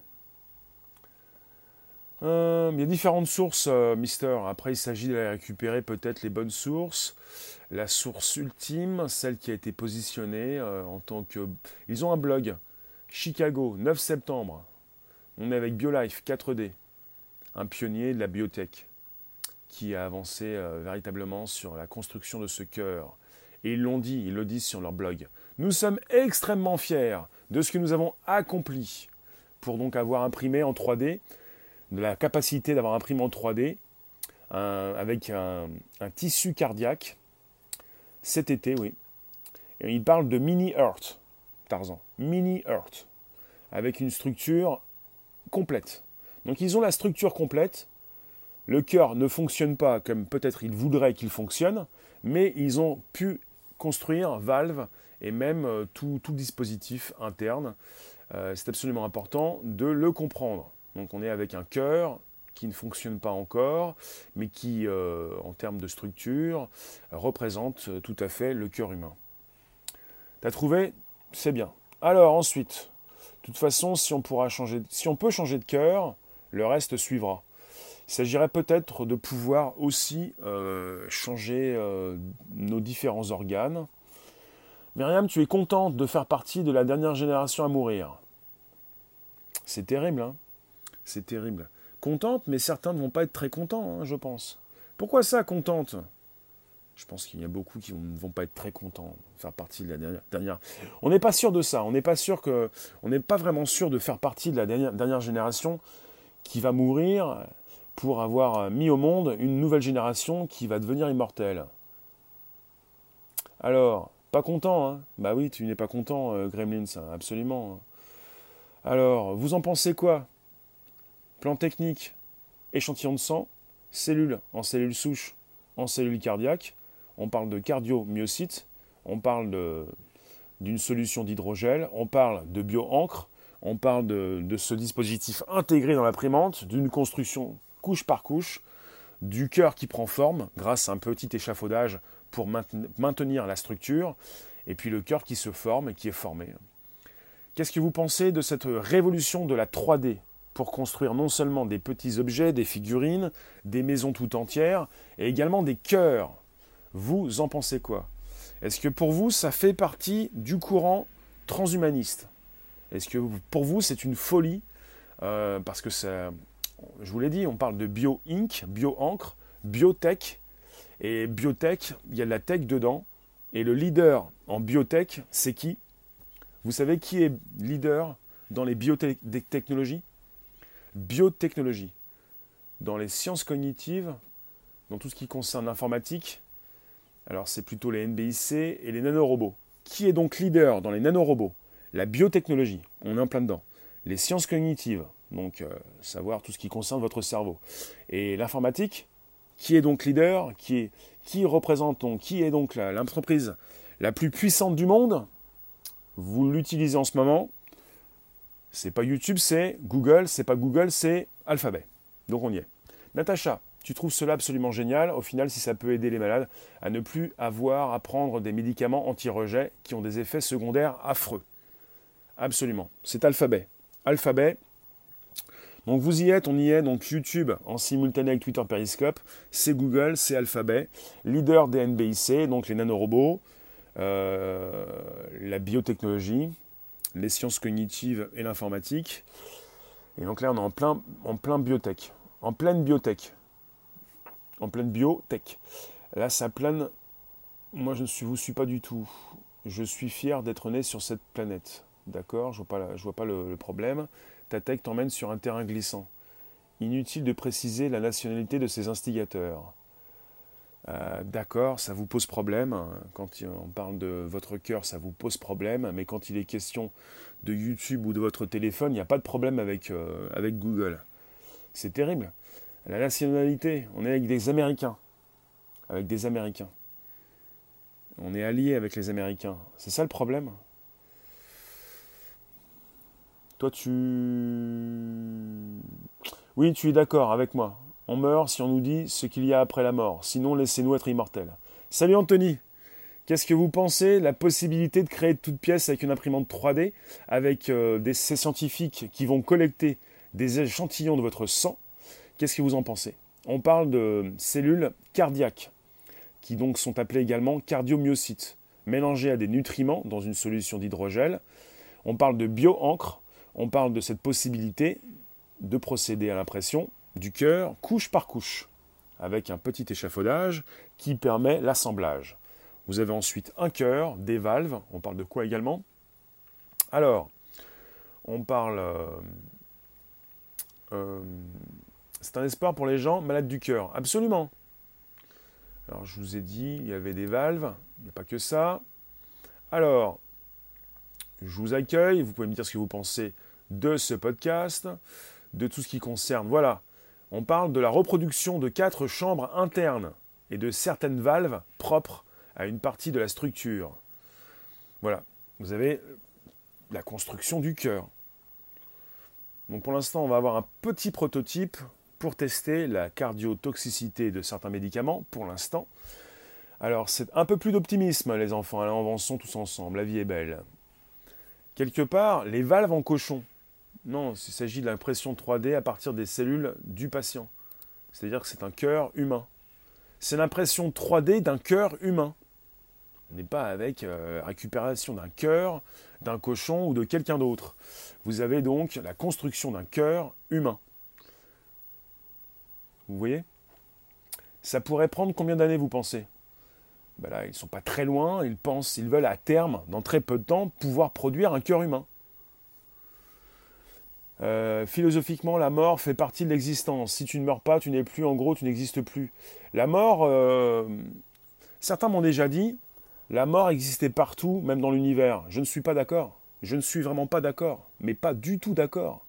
Euh, il y a différentes sources, euh, Mister. Après, il s'agit de récupérer peut-être les bonnes sources. La source ultime, celle qui a été positionnée euh, en tant que... Ils ont un blog. Chicago, 9 septembre. On est avec BioLife 4D, un pionnier de la biotech qui a avancé véritablement sur la construction de ce cœur. Et ils l'ont dit, ils le disent sur leur blog. Nous sommes extrêmement fiers de ce que nous avons accompli pour donc avoir imprimé en 3D de la capacité d'avoir imprimé en 3D avec un, tissu cardiaque cet été, oui. Et il parle de mini Earth, Tarzan, mini Earth, avec une structure complète. Donc ils ont la structure complète. Le cœur ne fonctionne pas comme peut-être ils voudraient qu'il fonctionne, mais ils ont pu construire valve et même euh, tout, dispositif interne. Euh, c'est absolument important de le comprendre. Donc on est avec un cœur qui ne fonctionne pas encore, mais qui, euh, en termes de structure, représente tout à fait le cœur humain. T'as trouvé? C'est bien. Alors ensuite, de toute façon, si on, peut changer de cœur, le reste suivra. Il s'agirait peut-être de pouvoir aussi euh, changer euh, nos différents organes. Myriam, tu es contente de faire partie de la dernière génération à mourir? C'est terrible, hein? C'est terrible. Contente, mais certains ne vont pas être très contents, hein, je pense. Pourquoi ça, contente? Je pense qu'il y a beaucoup qui ne vont pas être très contents de faire partie de la dernière. On n'est pas sûr de ça. On n'est pas sûr que. On n'est pas vraiment sûr de faire partie de la dernière, génération qui va mourir pour avoir mis au monde une nouvelle génération qui va devenir immortelle. Alors, pas content, hein? Bah oui, tu n'es pas content, euh, Gremlins, absolument. Alors, vous en pensez quoi? Plan technique, échantillon de sang, cellules en cellules souches, en cellules cardiaques. On parle de cardiomyocytes, on parle d'une solution d'hydrogel, on parle de bio-encre, on parle de, ce dispositif intégré dans l'imprimante, d'une construction couche par couche, du cœur qui prend forme grâce à un petit échafaudage pour maintenir la structure, et puis le cœur qui se forme et qui est formé. Qu'est-ce que vous pensez de cette révolution de la 3D pour construire non seulement des petits objets, des figurines, des maisons tout entières, et également des cœurs. Vous en pensez quoi? Est-ce que pour vous, ça fait partie du courant transhumaniste? Est-ce que pour vous, c'est une folie? Euh, Parce que ça, je vous l'ai dit, on parle de bio-ink, bio-encre, biotech, et biotech, il y a de la tech dedans, et le leader en biotech, c'est qui? Vous savez qui est leader dans les biotechnologies? Biotechnologie, dans les sciences cognitives, dans tout ce qui concerne l'informatique, alors c'est plutôt les NBIC et les nanorobots. Qui est donc leader dans les nanorobots? La biotechnologie, on est en plein dedans. Les sciences cognitives, donc euh, savoir tout ce qui concerne votre cerveau. Et l'informatique, qui est donc leader Qui, est, qui représente Qui est donc l'entreprise la plus puissante du monde? Vous l'utilisez en ce moment, c'est pas YouTube, c'est Google, c'est pas Google, c'est Alphabet. Donc on y est. Natacha, tu trouves cela absolument génial, au final, si ça peut aider les malades à ne plus avoir à prendre des médicaments anti-rejet qui ont des effets secondaires affreux. Absolument. C'est Alphabet. Alphabet. Donc vous y êtes, on y est. Donc YouTube en simultané avec Twitter Periscope. C'est Google, c'est Alphabet. Leader des NBIC, donc les nanorobots, euh, la biotechnologie, les sciences cognitives et l'informatique. Et donc là, on est en plein, en plein biotech. En pleine biotech. En pleine biotech. Là, ça plane. Moi, je ne vous suis pas du tout. Je suis fier d'être né sur cette planète. D'accord? Je ne vois pas, vois pas le, problème. Ta tech t'emmène sur un terrain glissant. Inutile de préciser la nationalité de ces instigateurs. Euh, d'accord, ça vous pose problème. Quand on parle de votre cœur, ça vous pose problème. Mais quand il est question de YouTube ou de votre téléphone, il n'y a pas de problème avec, euh, avec Google. C'est terrible. La nationalité, on est avec des Américains. Avec des Américains. On est alliés avec les Américains. C'est ça le problème Toi, tu... Oui, tu es d'accord avec moi. On meurt si on nous dit ce qu'il y a après la mort. Sinon, laissez-nous être immortels. Salut Anthony Qu'est-ce que vous pensez la possibilité de créer toute pièce avec une imprimante 3D, avec euh, des, ces scientifiques qui vont collecter des échantillons de votre sang? Qu'est-ce que vous en pensez? On parle de cellules cardiaques, qui donc sont appelées également cardiomyocytes, mélangées à des nutriments dans une solution d'hydrogel. On parle de bio-encre, on parle de cette possibilité de procéder à l'impression du cœur couche par couche, avec un petit échafaudage qui permet l'assemblage. Vous avez ensuite un cœur, des valves, on parle de quoi également? Alors, on parle... Euh, euh, c'est un espoir pour les gens malades du cœur, absolument. Alors je vous ai dit, il y avait des valves, il n'y a pas que ça. Alors, je vous accueille, vous pouvez me dire ce que vous pensez de ce podcast, de tout ce qui concerne. Voilà, on parle de la reproduction de quatre chambres internes et de certaines valves propres à une partie de la structure. Voilà, vous avez la construction du cœur. Donc pour l'instant, on va avoir un petit prototype pour tester la cardiotoxicité de certains médicaments, pour l'instant. Alors c'est un peu plus d'optimisme, les enfants, allons avançons tous ensemble, la vie est belle. Quelque part, les valves en cochon, non, il s'agit de l'impression 3D à partir des cellules du patient. C'est-à-dire que c'est un cœur humain. C'est l'impression 3D d'un cœur humain. On n'est pas avec euh, récupération d'un cœur, d'un cochon ou de quelqu'un d'autre. Vous avez donc la construction d'un cœur humain. Vous voyez? Ça pourrait prendre combien d'années, vous pensez? Ben là, ils ne sont pas très loin, ils pensent, ils veulent à terme, dans très peu de temps, pouvoir produire un cœur humain. Euh, philosophiquement, la mort fait partie de l'existence. Si tu ne meurs pas, tu n'es plus, en gros, tu n'existes plus. La mort, euh, certains m'ont déjà dit, la mort existait partout, même dans l'univers. Je ne suis pas d'accord. Je ne suis vraiment pas d'accord. Mais pas du tout d'accord.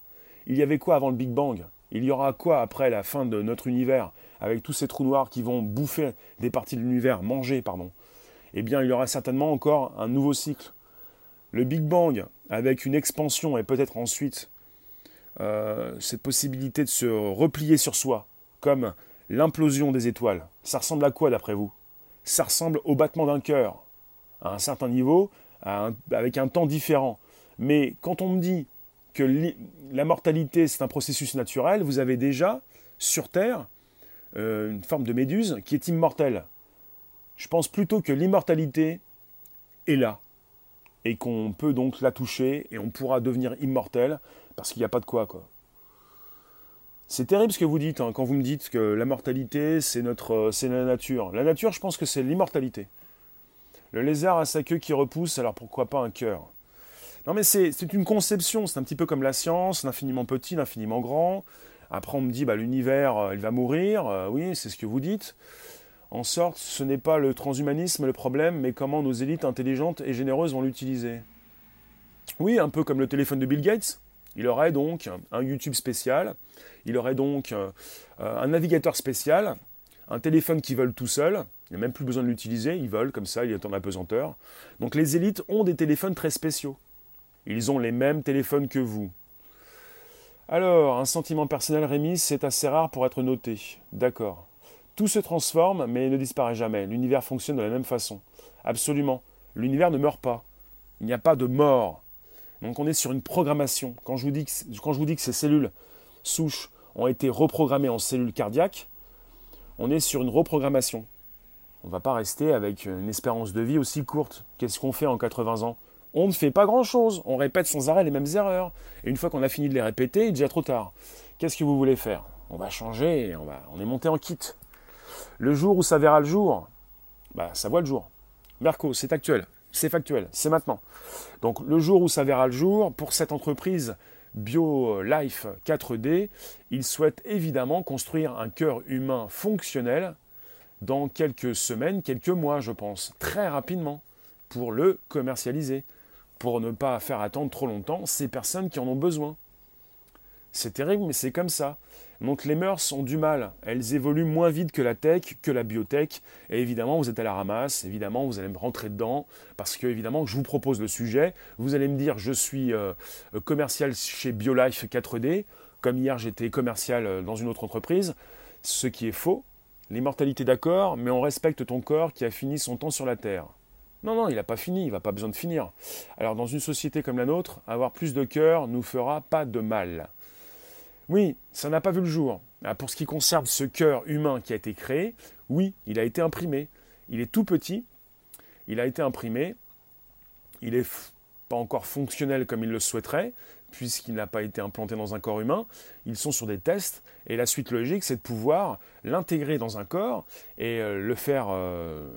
Il y avait quoi avant le Big Bang? Il y aura quoi après la fin de notre univers, avec tous ces trous noirs qui vont bouffer des parties de l'univers, manger, pardon? Eh bien, il y aura certainement encore un nouveau cycle. Le Big Bang, avec une expansion et peut-être ensuite euh, cette possibilité de se replier sur soi, comme l'implosion des étoiles, ça ressemble à quoi d'après vous? Ça ressemble au battement d'un cœur, à un certain niveau, avec un temps différent. Mais quand on me dit que la mortalité c'est un processus naturel, vous avez déjà sur Terre euh, une forme de méduse qui est immortelle. Je pense plutôt que l'immortalité est là et qu'on peut donc la toucher et on pourra devenir immortel parce qu'il n'y a pas de quoi, quoi. C'est terrible ce que vous dites hein, quand vous me dites que la mortalité, c'est notre, euh, c'est la nature. La nature, je pense que c'est l'immortalité. Le lézard a sa queue qui repousse, alors pourquoi pas un cœur? Non mais c'est une conception, c'est un petit peu comme la science, l'infiniment petit, l'infiniment grand. Après on me dit, bah, l'univers, euh, il va mourir, euh, oui, c'est ce que vous dites. En sorte, ce n'est pas le transhumanisme le problème, mais comment nos élites intelligentes et généreuses vont l'utiliser. Oui, un peu comme le téléphone de Bill Gates. Il aurait donc un YouTube spécial, il aurait donc euh, un navigateur spécial, un téléphone qui vole tout seul, il n'y a même plus besoin de l'utiliser, il vole comme ça, il est en apesanteur. Donc les élites ont des téléphones très spéciaux. Ils ont les mêmes téléphones que vous. Alors, un sentiment personnel, Rémi, c'est assez rare pour être noté. D'accord. Tout se transforme, mais ne disparaît jamais. L'univers fonctionne de la même façon. Absolument. L'univers ne meurt pas. Il n'y a pas de mort. Donc on est sur une programmation. Quand je vous dis que, ces cellules souches ont été reprogrammées en cellules cardiaques, on est sur une reprogrammation. On ne va pas rester avec une espérance de vie aussi courte. Qu'est-ce qu'on fait en 80 ans? On ne fait pas grand-chose. On répète sans arrêt les mêmes erreurs. Et une fois qu'on a fini de les répéter, il est déjà trop tard. Qu'est-ce que vous voulez faire? On va changer, on, on est monté en kit. Le jour où ça verra le jour, bah, ça voit le jour. Merco, c'est actuel, c'est factuel, c'est maintenant. Donc le jour où ça verra le jour, pour cette entreprise BioLife 4D, il souhaite évidemment construire un cœur humain fonctionnel dans quelques semaines, quelques mois, je pense, très rapidement, pour le commercialiser, pour ne pas faire attendre trop longtemps ces personnes qui en ont besoin. C'est terrible, mais c'est comme ça. Donc les mœurs ont du mal, elles évoluent moins vite que la tech, que la biotech, et évidemment vous êtes à la ramasse, évidemment vous allez me rentrer dedans, parce que évidemment je vous propose le sujet, vous allez me dire je suis euh, commercial chez BioLife 4D, comme hier j'étais commercial euh, dans une autre entreprise, ce qui est faux, l'immortalité d'accord, mais on respecte ton corps qui a fini son temps sur la Terre. Non, non, il n'a pas fini, il va pas besoin de finir. Alors dans une société comme la nôtre, avoir plus de cœur nous fera pas de mal. Oui, ça n'a pas vu le jour. Ah, pour ce qui concerne ce cœur humain qui a été créé, oui, il a été imprimé. Il est tout petit, il a été imprimé, il n'est pas encore fonctionnel comme il le souhaiterait, puisqu'il n'a pas été implanté dans un corps humain. Ils sont sur des tests, et la suite logique, c'est de pouvoir l'intégrer dans un corps et euh, le faire euh,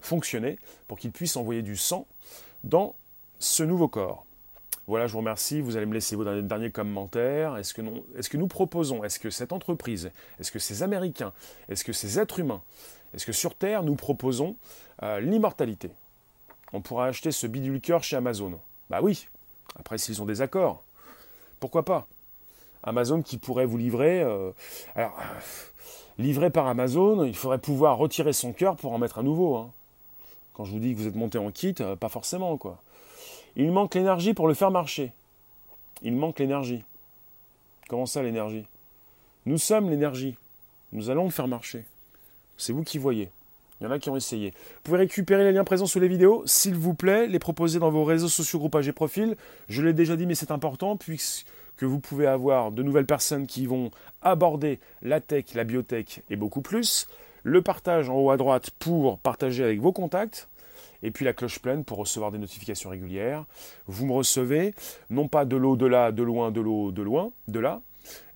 fonctionner pour qu'il puisse envoyer du sang dans ce nouveau corps. Voilà, je vous remercie. Vous allez me laisser vos derniers commentaires. Est-ce que, nous proposons, est-ce que cette entreprise, est-ce que ces Américains, est-ce que ces êtres humains, est-ce que sur Terre, nous proposons euh, l'immortalité? On pourra acheter ce bidule cœur chez Amazon. Bah oui, après s'ils ont des accords. Pourquoi pas? Amazon qui pourrait vous livrer. Euh, alors, livré par Amazon, il faudrait pouvoir retirer son cœur pour en mettre un nouveau. Hein. Quand je vous dis que vous êtes monté en kit, euh, pas forcément, quoi. Il manque l'énergie pour le faire marcher. Il manque l'énergie. Comment ça l'énergie? Nous sommes l'énergie. Nous allons le faire marcher. C'est vous qui voyez. Il y en a qui ont essayé. Vous pouvez récupérer les liens présents sous les vidéos, s'il vous plaît, les proposer dans vos réseaux sociaux, groupages et profils. Je l'ai déjà dit, mais c'est important, puisque vous pouvez avoir de nouvelles personnes qui vont aborder la tech, la biotech et beaucoup plus. Le partage en haut à droite pour partager avec vos contacts et puis la cloche pleine pour recevoir des notifications régulières. Vous me recevez, non pas de l'eau de là, de loin, de l'eau de loin, de là.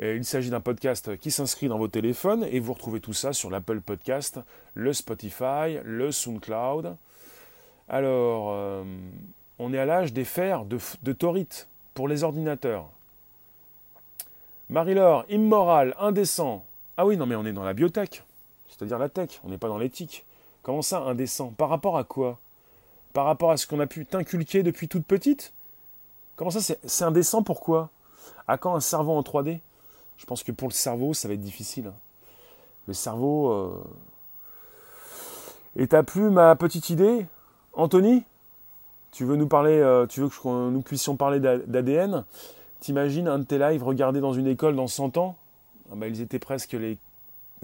Il s'agit d'un podcast qui s'inscrit dans vos téléphones et vous retrouvez tout ça sur l'Apple Podcast, le Spotify, le SoundCloud. Alors, euh, on est à l'âge des fers de, de Torit pour les ordinateurs. Marie-Laure, immoral, indécent. Ah oui, non mais on est dans la biotech, c'est-à-dire la tech, on n'est pas dans l'éthique. Comment ça, indécent? Par rapport à quoi? Par rapport à ce qu'on a pu t'inculquer depuis toute petite? Comment ça, c'est indécent? Pourquoi? À quand un cerveau en 3D Je pense que pour le cerveau, ça va être difficile. Hein. Le cerveau. Et t'as plus ma petite idée Anthony Tu veux nous parler euh, Tu veux que nous puissions parler d'ADN T'imagines un de tes lives regardés dans une école dans 100 ans? Ah bah, Ils étaient presque les.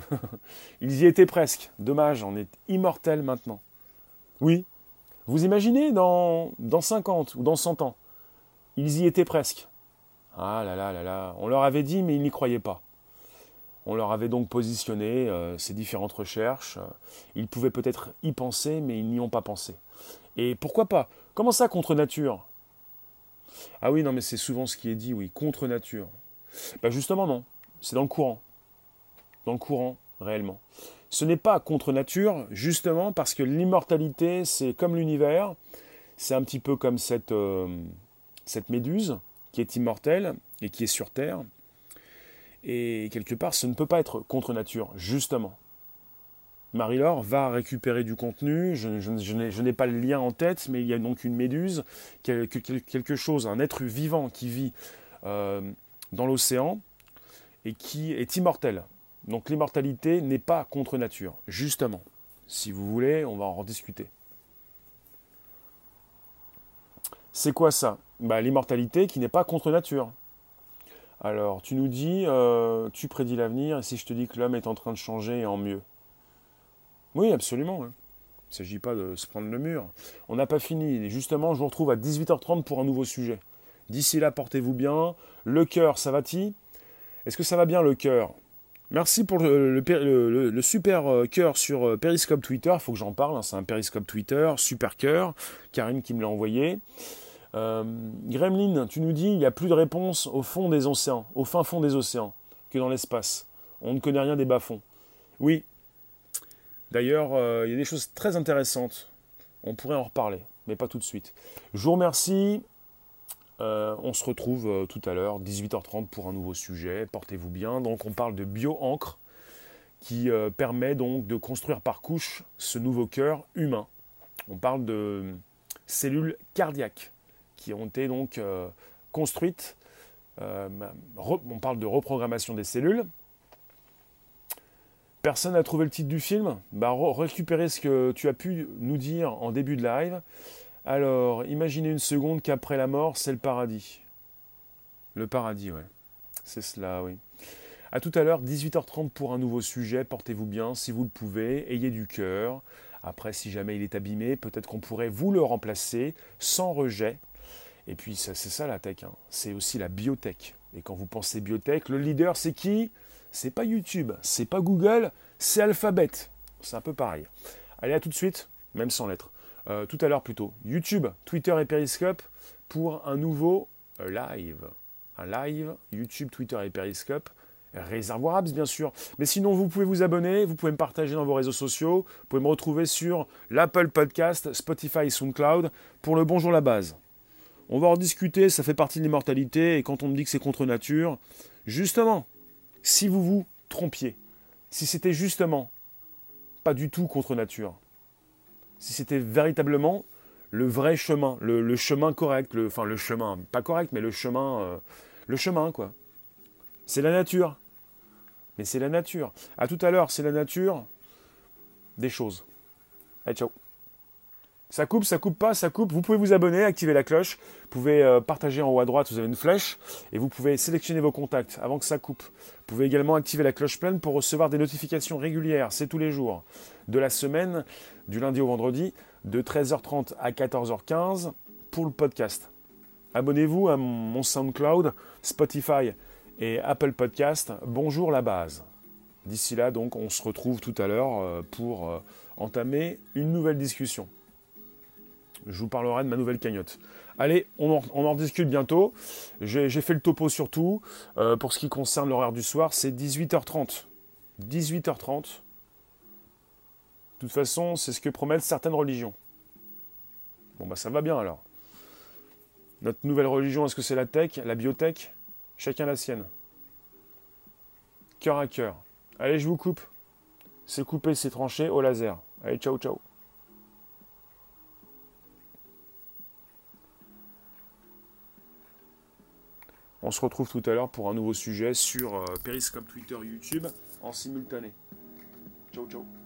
ils y étaient presque. Dommage, on est immortel maintenant. Oui, vous imaginez dans, dans 50 ou dans 100 ans Ils y étaient presque. Ah là là là là, on leur avait dit mais ils n'y croyaient pas. On leur avait donc positionné euh, ces différentes recherches. Ils pouvaient peut-être y penser, mais ils n'y ont pas pensé. Et pourquoi pas? Comment ça contre nature? Ah oui, non, mais c'est souvent ce qui est dit, oui, contre nature. Ben justement, non. C'est dans le courant. Dans le courant, réellement. Ce n'est pas contre nature, justement parce que l'immortalité, c'est comme l'univers, c'est un petit peu comme cette, euh, cette méduse qui est immortelle et qui est sur Terre. Et quelque part, ce ne peut pas être contre nature, justement. Marie-Laure va récupérer du contenu, je, n'ai pas le lien en tête, mais il y a donc une méduse, quelque chose, un être vivant qui vit euh, dans l'océan et qui est immortel. Donc l'immortalité n'est pas contre nature, justement. Si vous voulez, on va en rediscuter. C'est quoi ça? Bah, L'immortalité qui n'est pas contre nature. Alors, tu nous dis, euh, tu prédis l'avenir, et si je te dis que l'homme est en train de changer en mieux? Oui, absolument. Il ne s'agit pas de se prendre le mur. On n'a pas fini. Et justement, je vous retrouve à 18h30 pour un nouveau sujet. D'ici là, portez-vous bien. Le cœur, ça va-t-il? Est-ce que ça va bien le cœur? Merci pour le, super euh, cœur sur euh, Periscope Twitter. Il faut que j'en parle. Hein. C'est un Periscope Twitter, super cœur. Karine qui me l'a envoyé. Euh, Gremlin, tu nous dis il n'y a plus de réponse au fond des océans, au fin fond des océans, que dans l'espace. On ne connaît rien des bas-fonds. Oui. D'ailleurs, il y a des choses très intéressantes. On pourrait en reparler, mais pas tout de suite. Je vous remercie. Euh, on se retrouve euh, tout à l'heure, 18h30 pour un nouveau sujet. Portez-vous bien. Donc on parle de bio-encre qui euh, permet donc de construire par couche ce nouveau cœur humain. On parle de cellules cardiaques qui ont été donc construites. on parle de reprogrammation des cellules. Personne n'a trouvé le titre du film bah, Récupérez ce que tu as pu nous dire en début de live. Alors, imaginez une seconde qu'après la mort, c'est le paradis. Le paradis, ouais. C'est cela, oui. A tout à l'heure, 18h30 pour un nouveau sujet. Portez-vous bien si vous le pouvez. Ayez du cœur. Après, si jamais il est abîmé, peut-être qu'on pourrait vous le remplacer sans rejet. Et puis, c'est ça la tech. Hein. C'est aussi la biotech. Et quand vous pensez biotech, le leader, c'est qui? C'est pas YouTube, c'est pas Google, c'est Alphabet. C'est un peu pareil. Allez, à tout de suite, même sans lettres. Euh, tout à l'heure plutôt, YouTube, Twitter et Periscope pour un nouveau euh, live. Un live, YouTube, Twitter et Periscope. Réservoir Apps, bien sûr. Mais sinon, vous pouvez vous abonner, vous pouvez me partager dans vos réseaux sociaux, vous pouvez me retrouver sur l'Apple Podcast, Spotify SoundCloud pour le Bonjour la base. On va en discuter, ça fait partie de l'immortalité, et quand on me dit que c'est contre nature, justement, si vous vous trompiez, si c'était justement pas du tout contre nature, si c'était véritablement le vrai chemin, le, chemin correct, enfin le chemin, pas correct, mais le chemin, euh, le chemin quoi. C'est la nature. Mais c'est la nature. À tout à l'heure, c'est la nature des choses. Allez, ciao. Ça coupe, ça coupe pas, ça coupe. Vous pouvez vous abonner, activer la cloche. Vous pouvez euh, partager en haut à droite, vous avez une flèche. Et vous pouvez sélectionner vos contacts avant que ça coupe. Vous pouvez également activer la cloche pleine pour recevoir des notifications régulières. C'est tous les jours de la semaine, du lundi au vendredi, de 13h30 à 14h15 pour le podcast. Abonnez-vous à mon SoundCloud, Spotify et Apple Podcast. Bonjour la base. D'ici là, donc, on se retrouve tout à l'heure euh, pour euh, entamer une nouvelle discussion je vous parlerai de ma nouvelle cagnotte. Allez, on en, on discute bientôt. J'ai fait le topo sur tout. Euh, pour ce qui concerne l'horaire du soir, c'est 18h30. 18h30. De toute façon, c'est ce que promettent certaines religions. Bon, bah ça va bien alors. Notre nouvelle religion, est-ce que c'est la tech, la biotech? Chacun la sienne. Cœur à cœur. Allez, je vous coupe. C'est coupé, c'est tranché au laser. Allez, ciao, ciao. On se retrouve tout à l'heure pour un nouveau sujet sur euh, Periscope, Twitter, YouTube en simultané. Ciao ciao